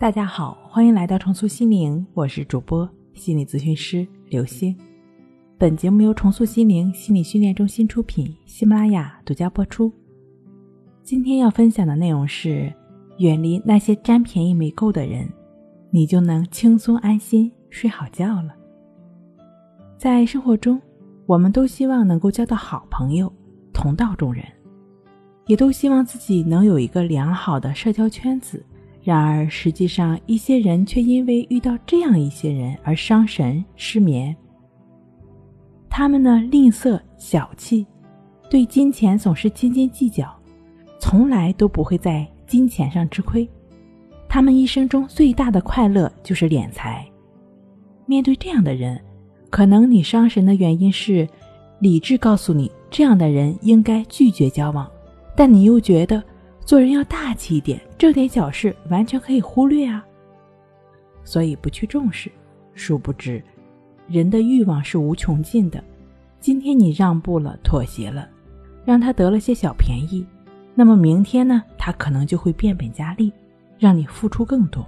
大家好，欢迎来到重塑心灵，我是主播心理咨询师刘星。本节目由重塑心灵心理训练中心出品，喜马拉雅独家播出。今天要分享的内容是：远离那些占便宜没够的人，你就能轻松安心睡好觉了。在生活中，我们都希望能够交到好朋友、同道中人，也都希望自己能有一个良好的社交圈子。然而，实际上一些人却因为遇到这样一些人而伤神失眠。他们呢，吝啬小气，对金钱总是斤斤计较，从来都不会在金钱上吃亏。他们一生中最大的快乐就是敛财。面对这样的人，可能你伤神的原因是理智告诉你这样的人应该拒绝交往，但你又觉得。做人要大气一点，这点小事完全可以忽略啊。所以不去重视，殊不知，人的欲望是无穷尽的。今天你让步了、妥协了，让他得了些小便宜，那么明天呢，他可能就会变本加厉，让你付出更多。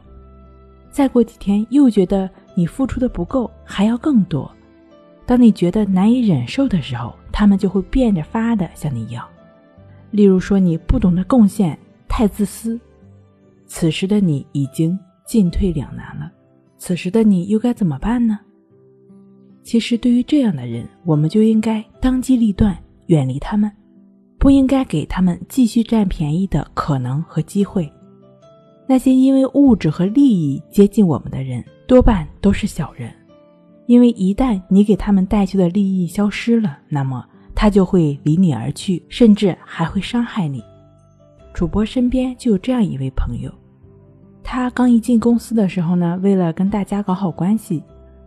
再过几天又觉得你付出的不够，还要更多。当你觉得难以忍受的时候，他们就会变着法的向你要。例如说，你不懂得贡献，太自私，此时的你已经进退两难了。此时的你又该怎么办呢？其实，对于这样的人，我们就应该当机立断，远离他们，不应该给他们继续占便宜的可能和机会。那些因为物质和利益接近我们的人，多半都是小人，因为一旦你给他们带去的利益消失了，那么。他就会离你而去，甚至还会伤害你。主播身边就有这样一位朋友，他刚一进公司的时候呢，为了跟大家搞好关系，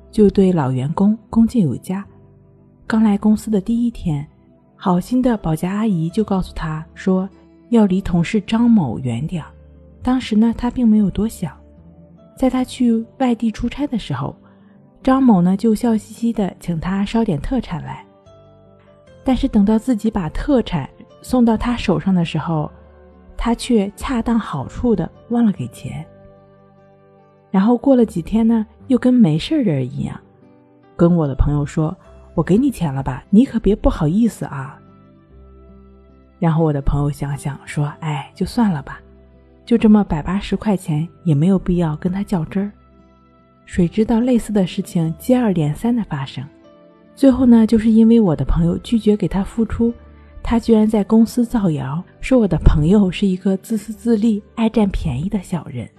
就对老员工恭敬有加。刚来公司的第一天，好心的保洁阿姨就告诉他说要离同事张某远点当时呢，他并没有多想。在他去外地出差的时候，张某呢就笑嘻嘻的请他捎点特产来。但是等到自己把特产送到他手上的时候，他却恰当好处的忘了给钱。然后过了几天呢，又跟没事人一样，跟我的朋友说：“我给你钱了吧，你可别不好意思啊。”然后我的朋友想想说：“哎，就算了吧，就这么百八十块钱，也没有必要跟他较真儿。”谁知道类似的事情接二连三的发生。最后呢，就是因为我的朋友拒绝给他付出，他居然在公司造谣，说我的朋友是一个自私自利、爱占便宜的小人。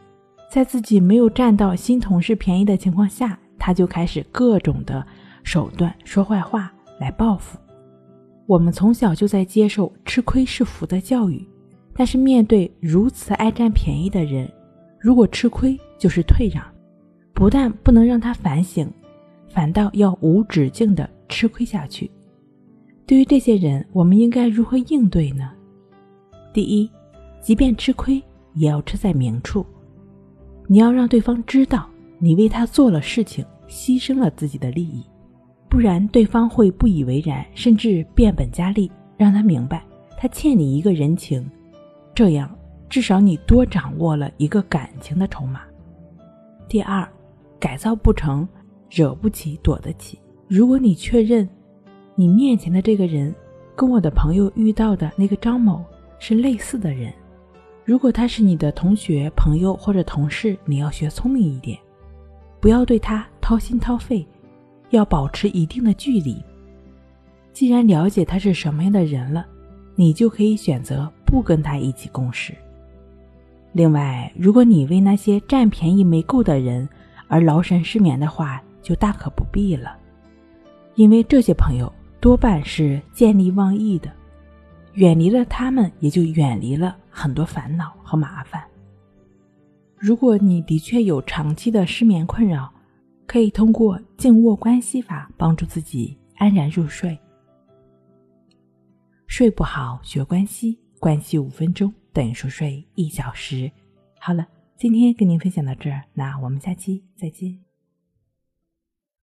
在自己没有占到新同事便宜的情况下，他就开始各种的手段说坏话来报复。我们从小就在接受“吃亏是福”的教育，但是面对如此爱占便宜的人，如果吃亏就是退让，不但不能让他反省。反倒要无止境的吃亏下去。对于这些人，我们应该如何应对呢？第一，即便吃亏，也要吃在明处。你要让对方知道你为他做了事情，牺牲了自己的利益，不然对方会不以为然，甚至变本加厉。让他明白他欠你一个人情，这样至少你多掌握了一个感情的筹码。第二，改造不成。惹不起，躲得起。如果你确认你面前的这个人跟我的朋友遇到的那个张某是类似的人，如果他是你的同学、朋友或者同事，你要学聪明一点，不要对他掏心掏肺，要保持一定的距离。既然了解他是什么样的人了，你就可以选择不跟他一起共事。另外，如果你为那些占便宜没够的人而劳神失眠的话，就大可不必了，因为这些朋友多半是见利忘义的，远离了他们，也就远离了很多烦恼和麻烦。如果你的确有长期的失眠困扰，可以通过静卧关系法帮助自己安然入睡。睡不好学关系，关系五分钟等于熟睡一小时。好了，今天跟您分享到这儿，那我们下期再见。